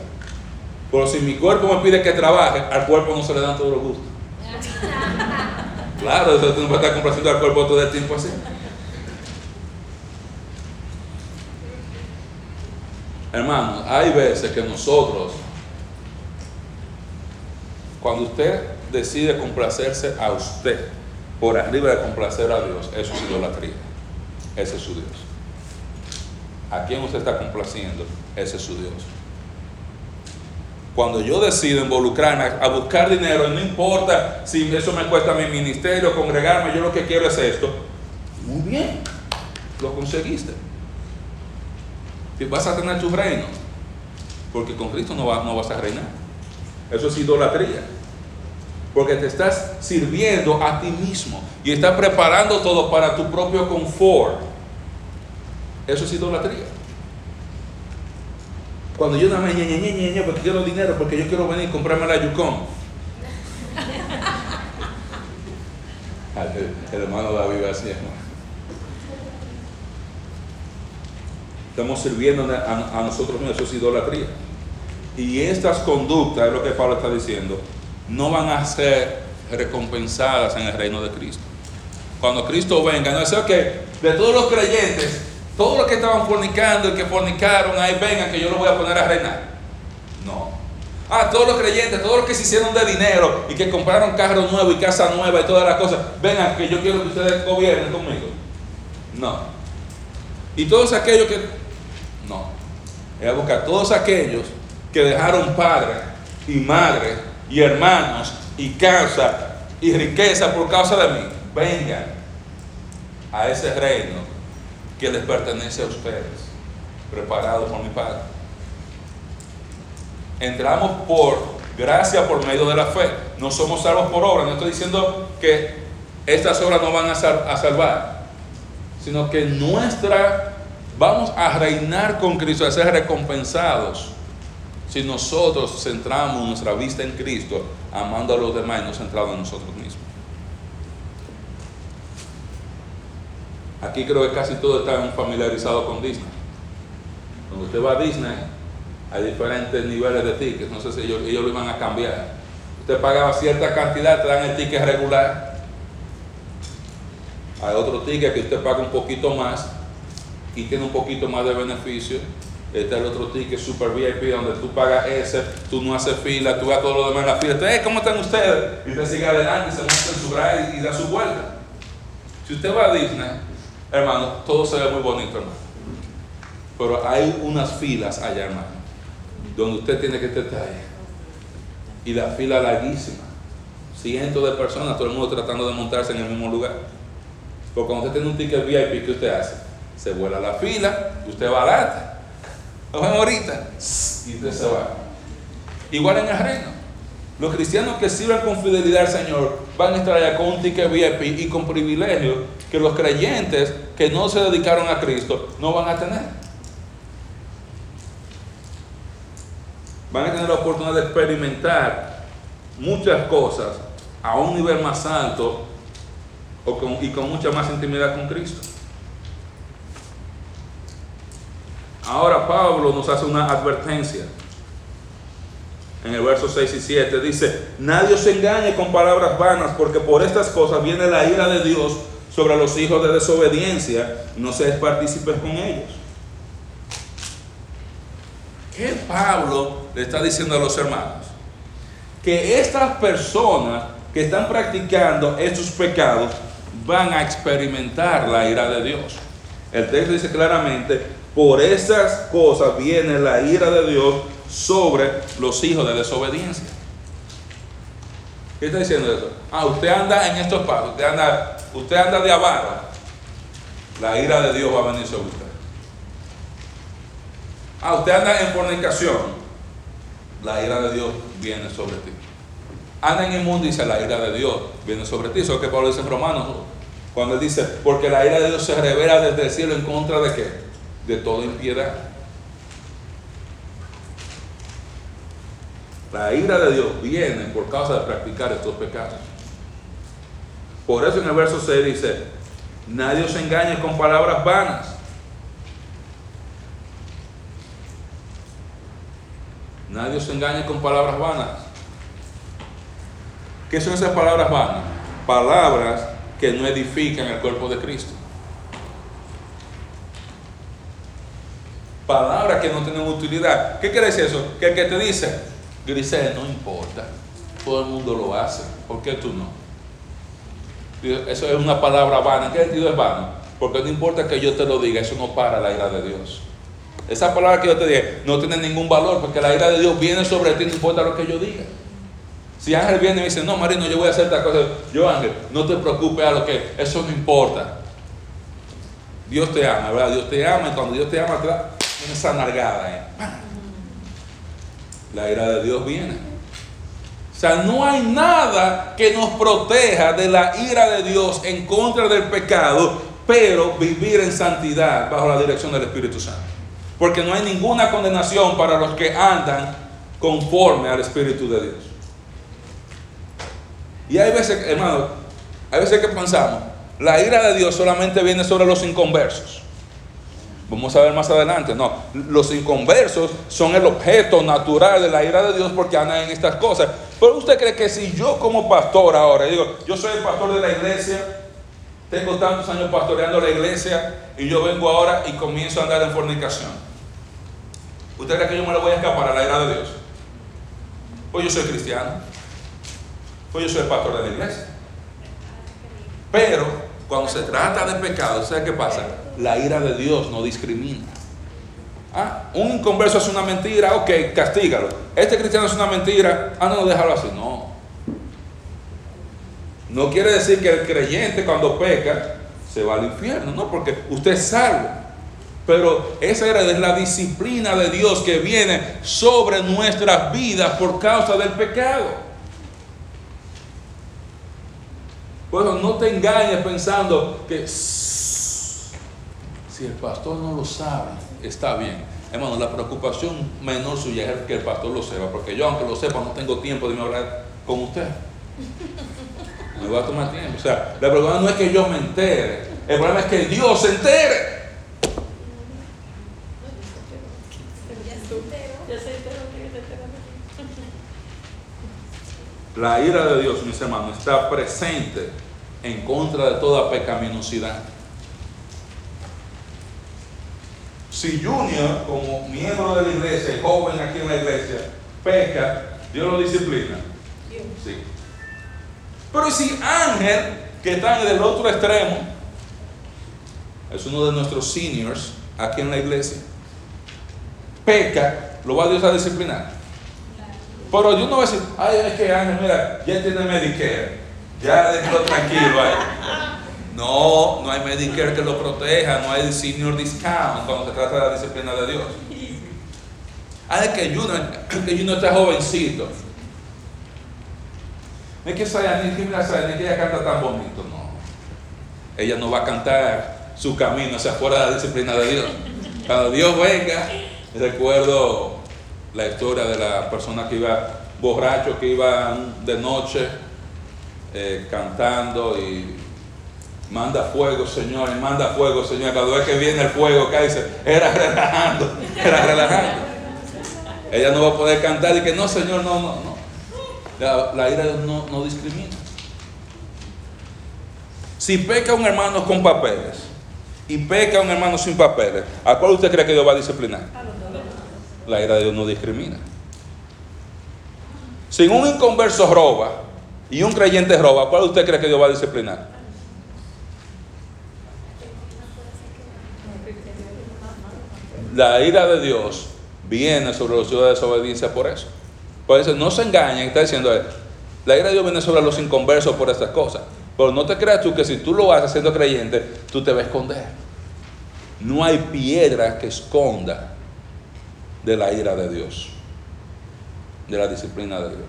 Pero si mi cuerpo me pide que trabaje, al cuerpo no se le dan todos los gustos. Claro, eso tú no puedes estar complaciendo al cuerpo todo el tiempo así. Hermanos, hay veces que nosotros Cuando usted decide complacerse a usted por arriba de complacer a Dios, eso es idolatría. Ese es su Dios. ¿A quién usted está complaciendo? Ese es su Dios. Cuando yo decido involucrarme a buscar dinero, no importa si eso me cuesta mi ministerio, congregarme, yo lo que quiero es esto. Muy bien, lo conseguiste. Y vas a tener tu reino, porque con Cristo no, no vas a reinar. Eso es idolatría. Porque te estás sirviendo a ti mismo y estás preparando todo para tu propio confort. Eso es idolatría. Cuando yo no me ñe, ñe, ñe, porque quiero dinero, porque yo quiero venir y comprarme la Yukon. el, hermano David así, Estamos sirviendo a, a nosotros mismos, eso es idolatría. Y estas conductas, es lo que Pablo está diciendo, no van a ser recompensadas en el reino de Cristo. Cuando Cristo venga, no es que de todos los creyentes, todos los que estaban fornicando y que fornicaron, ahí vengan que yo los voy a poner a reinar. No. Ah, todos los creyentes, todos los que se hicieron de dinero y que compraron carro nuevo y casa nueva y todas las cosas, vengan que yo quiero que ustedes gobiernen conmigo. No. Y todos aquellos que... No. Es a buscar todos aquellos que dejaron padre y madre y hermanos y casa y riqueza por causa de mí. Vengan a ese reino que les pertenece a ustedes, preparado por mi Padre. Entramos por gracia por medio de la fe. No somos salvos por obra. No estoy diciendo que estas obras no van a, salvar, sino que nuestra vamos a reinar con Cristo, a ser recompensados. Si nosotros centramos nuestra vista en Cristo, amando a los demás y no centrado en nosotros mismos. Aquí creo que casi todos están familiarizados con Disney. Cuando usted va a Disney, hay diferentes niveles de tickets. No sé si ellos, lo iban a cambiar. Usted pagaba cierta cantidad, te dan el ticket regular. Hay otro ticket que usted paga un poquito más y tiene un poquito más de beneficio. Este es el otro ticket super VIP donde tú pagas ese, tú no haces fila, tú vas todo lo demás en la fila. Usted, ¿cómo están ustedes? Y usted sigue adelante, se monta en su ride y da su vuelta. Si usted va a Disney, Hermano, todo se ve muy bonito, hermano. Pero hay unas filas allá, hermano, donde usted tiene que estar ahí. Y la fila larguísima. Cientos de personas, todo el mundo tratando de montarse en el mismo lugar. Porque cuando usted tiene un ticket VIP, ¿qué usted hace? Se vuela la fila, usted va adelante. Nos vemos ahorita. Y usted se va. Igual en el reino. Los cristianos que sirven con fidelidad al Señor van a estar allá con un ticket VIP y con privilegios que los creyentes que no se dedicaron a Cristo no van a tener. Van a tener la oportunidad de experimentar muchas cosas a un nivel más alto y con mucha más intimidad con Cristo. Ahora Pablo nos hace una advertencia en el verso 6 y 7, dice, nadie os engañe con palabras vanas, porque por estas cosas viene la ira de Dios sobre los hijos de desobediencia, no seas partícipes con ellos. ¿Qué Pablo le está diciendo a los hermanos? Que estas personas que están practicando estos pecados van a experimentar la ira de Dios. El texto dice claramente, por estas cosas viene la ira de Dios sobre los hijos de desobediencia. ¿Qué está diciendo eso? Ah, usted anda en estos pasos, usted anda, usted anda de avaro. La ira de Dios va a venir sobre usted. Ah, usted anda en fornicación. La ira de Dios viene sobre ti. Anda en inmundicia, la ira de Dios viene sobre ti. Eso es lo que Pablo dice en Romanos. Cuando él dice, porque la ira de Dios se revela desde el cielo en contra de qué? De toda impiedad. La ira de Dios viene por causa de practicar estos pecados. Por eso en el verso 6 dice, nadie os engañe con palabras vanas. Nadie os engañe con palabras vanas. ¿Qué son esas palabras vanas? Palabras que no edifican el cuerpo de Cristo. Palabras que no tienen utilidad. ¿Qué quiere decir eso? Que el que te dice, Grisel, no importa. Todo el mundo lo hace. ¿Por qué tú no? Eso es una palabra vana. ¿En qué sentido es vano? Porque no importa que yo te lo diga, eso no para la ira de Dios. Esa palabra que yo te dije no tiene ningún valor porque la ira de Dios viene sobre ti, no importa lo que yo diga. Si Ángel viene y me dice, no, Marino, yo voy a hacer esta cosa. Yo, Ángel, no te preocupes a lo que, eso no importa. Dios te ama, ¿verdad? Dios te ama y cuando Dios te ama, te da esa nargada. La ira de Dios viene. O sea, no hay nada que nos proteja de la ira de Dios en contra del pecado, pero vivir en santidad bajo la dirección del Espíritu Santo. Porque no hay ninguna condenación para los que andan conforme al Espíritu de Dios. Y hay veces, hermano, hay veces que pensamos, la ira de Dios solamente viene sobre los inconversos. Vamos a ver más adelante. No, los inconversos son el objeto natural de la ira de Dios porque andan en estas cosas. Pero usted cree que si yo como pastor ahora, digo, yo soy el pastor de la iglesia, tengo tantos años pastoreando la iglesia y yo vengo ahora y comienzo a andar en fornicación. ¿Usted cree que yo me lo voy a escapar a la ira de Dios? Pues yo soy cristiano. Pues yo soy el pastor de la iglesia. Pero cuando se trata de pecado, ¿sabe qué pasa? La ira de Dios no discrimina. Ah, un inconverso es una mentira, ok, castígalo. Este cristiano es una mentira, ah, no, déjalo así. No. No quiere decir que el creyente cuando peca se va al infierno, no, porque usted es salvo. Pero esa era la disciplina de Dios que viene sobre nuestras vidas por causa del pecado. Bueno, no te engañes pensando que el pastor no lo sabe, está bien. Hermano, la preocupación menor suya es que el pastor lo sepa, porque yo aunque lo sepa no tengo tiempo de hablar con usted. Me va a tomar tiempo. O sea, la preocupación no es que yo me entere, el problema es que Dios se entere. La ira de Dios, mis hermanos, está presente en contra de toda pecaminosidad. Si Junior, como miembro de la iglesia, joven aquí en la iglesia, peca, Dios lo disciplina. Sí. Pero si Ángel, que está en el otro extremo, es uno de nuestros seniors aquí en la iglesia, peca, ¿lo va a Dios a disciplinar? Pero yo no voy a decir, ay, es que Ángel, mira, ya tiene Medicare, ya déjalo tranquilo ahí. No, no hay Medicare que lo proteja, no hay senior discount cuando se trata de la disciplina de Dios. Ah, es que Juno, que Juno está jovencito. No es que Sayani, que mira que ella canta tan bonito, no. Ella no va a cantar su camino hacia afuera de la disciplina de Dios. Cuando Dios venga, recuerdo la historia de la persona que iba borracho, que iba de noche eh, cantando y manda fuego, Señor, manda fuego, Señor. Cada vez que viene el fuego, cae, dice, era relajando, era relajando. Ella no va a poder cantar y que no, Señor, no, no, no. La, ira no, no discrimina. Si peca un hermano con papeles y peca un hermano sin papeles, ¿a cuál usted cree que Dios va a disciplinar? la ira de Dios no discrimina. Si un inconverso roba y un creyente roba, ¿cuál usted cree que Dios va a disciplinar? La ira de Dios viene sobre los hijos de desobediencia por eso. Por eso no se engañen, está diciendo él. La ira de Dios viene sobre los inconversos por estas cosas. Pero no te creas tú que si tú lo haces siendo creyente, tú te vas a esconder. No hay piedra que esconda de la ira de Dios, de la disciplina de Dios.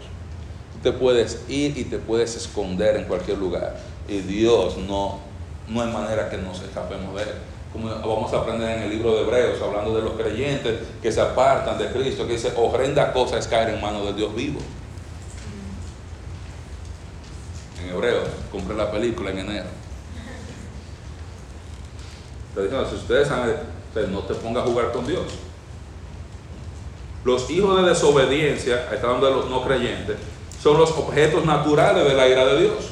Tú te puedes ir y te puedes esconder en cualquier lugar y Dios no, no hay manera que nos escapemos de él. Como vamos a aprender en el libro de Hebreos, hablando de los creyentes que se apartan de Cristo, que dice, horrenda cosa es caer en manos de Dios vivo. En Hebreos, compré la película en enero. Te diciendo, si ustedes saben, no te pongas a jugar con Dios. Los hijos de desobediencia, está hablando de los no creyentes, son los objetos naturales de la ira de Dios.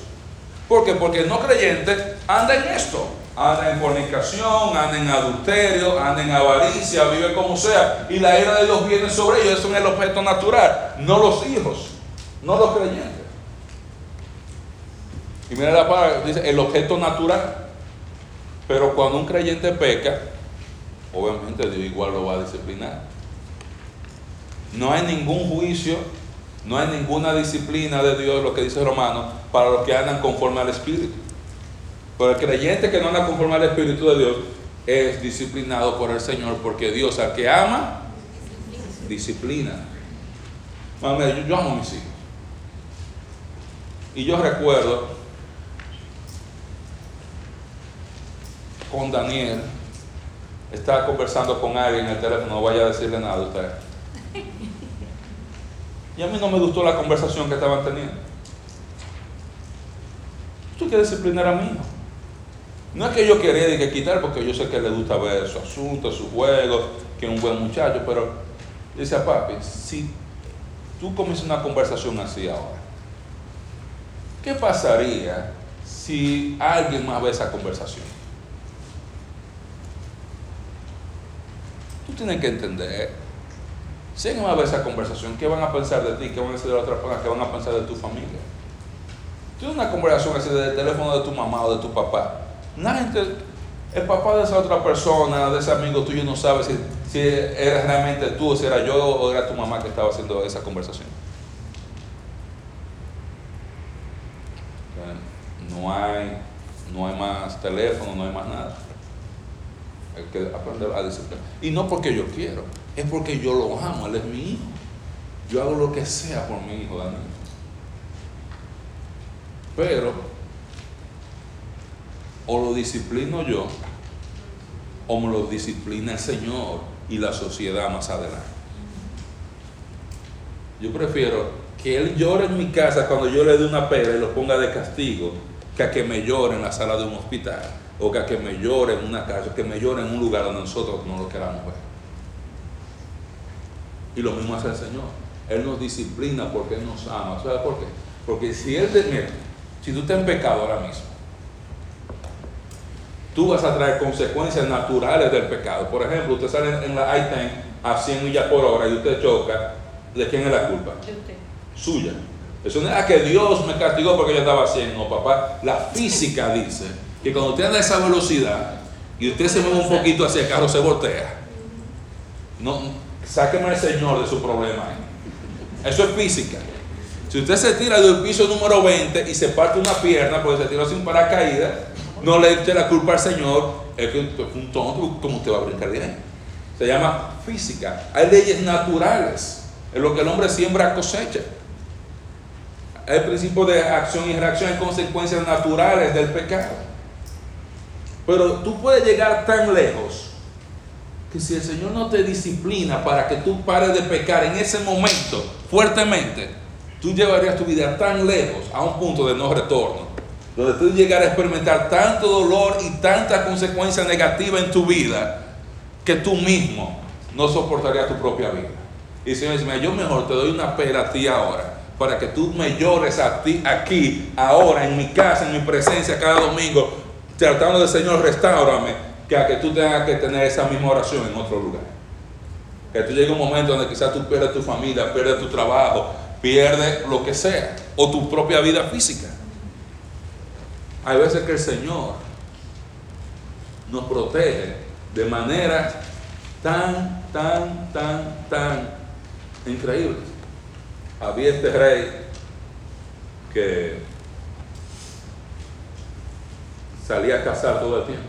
¿Por qué? Porque el no creyente anda en esto. Anda en fornicación, anda en adulterio, anda en avaricia, vive como sea. Y la ira de Dios viene sobre ellos. Eso es el objeto natural, no los hijos. no los creyentes. Y mira la palabra, dice el objeto natural. Pero cuando un creyente peca, obviamente Dios igual lo va a disciplinar. No hay ningún juicio, no hay ninguna disciplina de Dios, lo que dice Romano, para los que andan conforme al Espíritu. Pero el creyente que no anda conforme al Espíritu de Dios es disciplinado por el Señor, porque Dios al que ama, disciplina. Yo, yo amo a mis hijos. Y yo recuerdo con Daniel, estaba conversando con alguien en el teléfono, no vaya a decirle nada a usted. Y a mí no me gustó la conversación que estaban teniendo. Tú que disciplinar a mí. No es que yo quería que quitar, porque yo sé que le gusta ver su asunto, su juego, que es un buen muchacho, pero dice a papi, si tú comienzas una conversación así ahora, ¿qué pasaría si alguien más ve esa conversación? Tú tienes que entender, si alguien más ve esa conversación, ¿qué van a pensar de ti? ¿Qué van a decir de la otra persona? ¿Qué van a pensar de tu familia? Tú una conversación así del teléfono de tu mamá o de tu papá. Gente, el papá de esa otra persona, de ese amigo tuyo, no sabe si, si era realmente tú, si era yo o era tu mamá que estaba haciendo esa conversación. No hay, no hay más teléfono, no hay más nada. Hay que aprender a disciplinar. Y no porque yo quiero, es porque yo lo amo, él es mi hijo. Yo hago lo que sea por mi hijo, Daniel. Pero, o lo disciplino yo, o me lo disciplina el Señor y la sociedad más adelante. Yo prefiero que Él llore en mi casa cuando yo le dé una pera y lo ponga de castigo, que a que me llore en la sala de un hospital, o que a que me llore en una casa, que me llore en un lugar donde nosotros no lo queramos ver. Y lo mismo hace el Señor. Él nos disciplina porque Él nos ama. ¿Sabes por qué? Porque si Él te, mira, si tú estás en pecado ahora mismo, tú vas a traer consecuencias naturales del pecado. Por ejemplo, usted sale en la I-10 a 100 millas por hora y usted choca, ¿de quién es la culpa? De usted. Suya. Eso no es que Dios me castigó porque yo estaba haciendo, no, papá. La física dice que cuando usted anda a esa velocidad y usted se mueve un poquito hacia el carro, se voltea. No, sáqueme al Señor de su problema ahí. Eso es física. Si usted se tira del piso número 20 y se parte una pierna porque se tiró sin paracaídas, no le eche la culpa al Señor, es que es un tonto, ¿cómo usted va a brincar bien? Se llama física. Hay leyes naturales. En lo que el hombre siembra cosecha. Hay principio de acción y reacción, hay consecuencias naturales del pecado. Pero tú puedes llegar tan lejos que si el Señor no te disciplina para que tú pares de pecar en ese momento fuertemente, tú llevarías tu vida tan lejos a un punto de no retorno, donde tú llegaras a experimentar tanto dolor y tanta consecuencia negativa en tu vida que tú mismo no soportarías tu propia vida. Y el Señor dice, "Mira, yo mejor te doy una pera a ti ahora, para que tú me llores a ti aquí, ahora, en mi casa, en mi presencia, cada domingo, tratando de Señor, restaurame, que a que tú tengas que tener esa misma oración en otro lugar. Que tú llegue un momento donde quizás tú pierdes tu familia, pierdes tu trabajo, pierdes lo que sea, o tu propia vida física. Hay veces que el Señor nos protege de manera tan, tan, tan, tan increíble. Había este rey que salía a cazar todo el tiempo.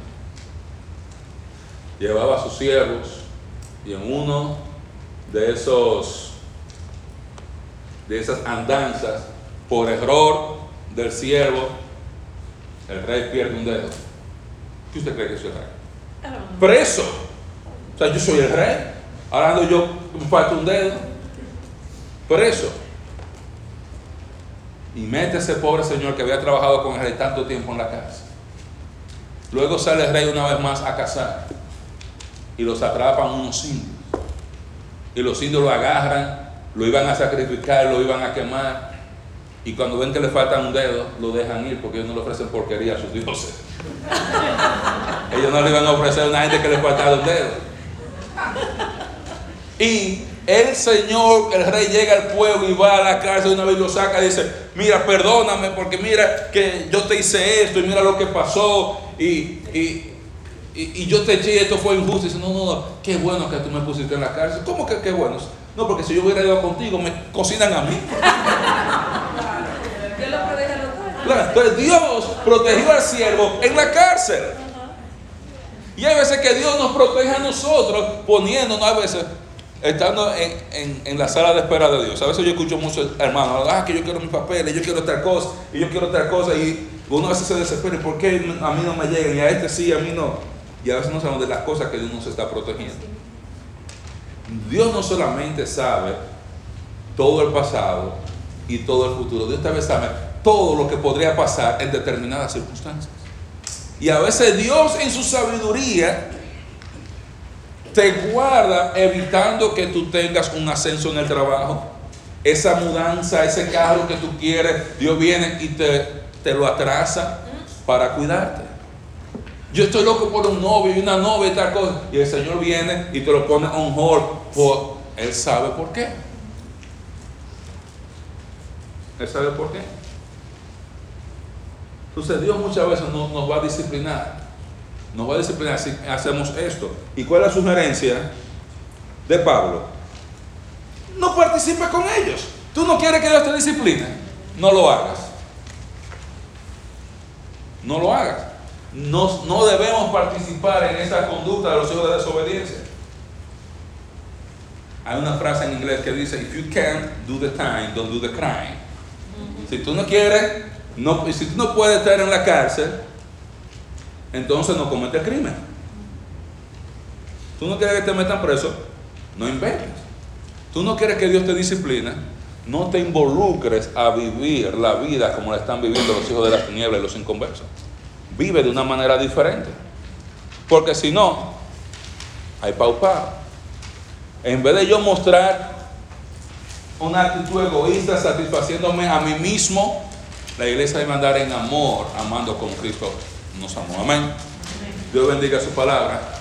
Llevaba a sus siervos y en uno de esos de esas andanzas, por error del siervo, el rey pierde un dedo. ¿Qué usted cree que soy el rey? Ah, Preso. O sea, yo soy el rey. Ahora ando yo, me falta un dedo. Preso. Y mete ese pobre señor que había trabajado con el rey tanto tiempo en la casa. Luego sale el rey una vez más a cazar. Y los atrapan unos indios. Y los indios lo agarran, lo iban a sacrificar, lo iban a quemar. Y cuando ven que le falta un dedo, lo dejan ir porque ellos no le ofrecen porquería a sus dioses. ellos no le iban a ofrecer a una gente que le faltara un dedo. Y el Señor, el rey llega al pueblo y va a la cárcel una vez lo saca y dice, mira, perdóname porque mira que yo te hice esto y mira lo que pasó y, y, y, yo te eché esto fue injusto. Y dice, no, no, no, qué bueno que tú me pusiste en la cárcel. ¿Cómo que qué bueno? No, porque si yo hubiera ido contigo, me cocinan a mí. Entonces Dios protegió al siervo en la cárcel. Y hay veces que Dios nos protege a nosotros poniéndonos a veces estando en, la sala de espera de Dios. A veces yo escucho muchos hermanos, ah, que yo quiero mis papeles, yo quiero tal cosa, y yo quiero tal cosa, y uno a veces se desespera, ¿por qué a mí no me llegan? Y a este sí, a mí no. Y a veces no sabemos de las cosas que Dios nos está protegiendo. Dios no solamente sabe todo el pasado y todo el futuro, Dios también sabe todo lo que podría pasar en determinadas circunstancias. Y a veces Dios en su sabiduría te guarda evitando que tú tengas un ascenso en el trabajo. Esa mudanza, ese carro que tú quieres, Dios viene y te, te lo atrasa para cuidarte. Yo estoy loco por un novio y una novia y tal cosa. Y el Señor viene y te lo pone on hold. Por, él sabe por qué. Él sabe por qué. Entonces Dios muchas veces nos, nos va a disciplinar. Nos va a disciplinar si hacemos esto. ¿Y cuál es la sugerencia de Pablo? No participes con ellos. Tú no quieres que Dios te discipline. No lo hagas. No lo hagas. No, no debemos participar en esa conducta de los hijos de desobediencia. Hay una frase en inglés que dice, if you can't do the time, don't do the crime. Si tú no quieres no, si tú no puedes estar en la cárcel, entonces no cometes crimen. Tú no quieres que te metan preso, no inventes. Tú no quieres que Dios te discipline, no te involucres a vivir la vida como la están viviendo los hijos de las tinieblas y los inconversos. Vive de una manera diferente. Porque si no, hay paupa. En vez de yo mostrar una actitud egoísta satisfaciéndome a mí mismo, la iglesia debe andar en amor, amando como Cristo nos amó. Amén. Dios bendiga su palabra.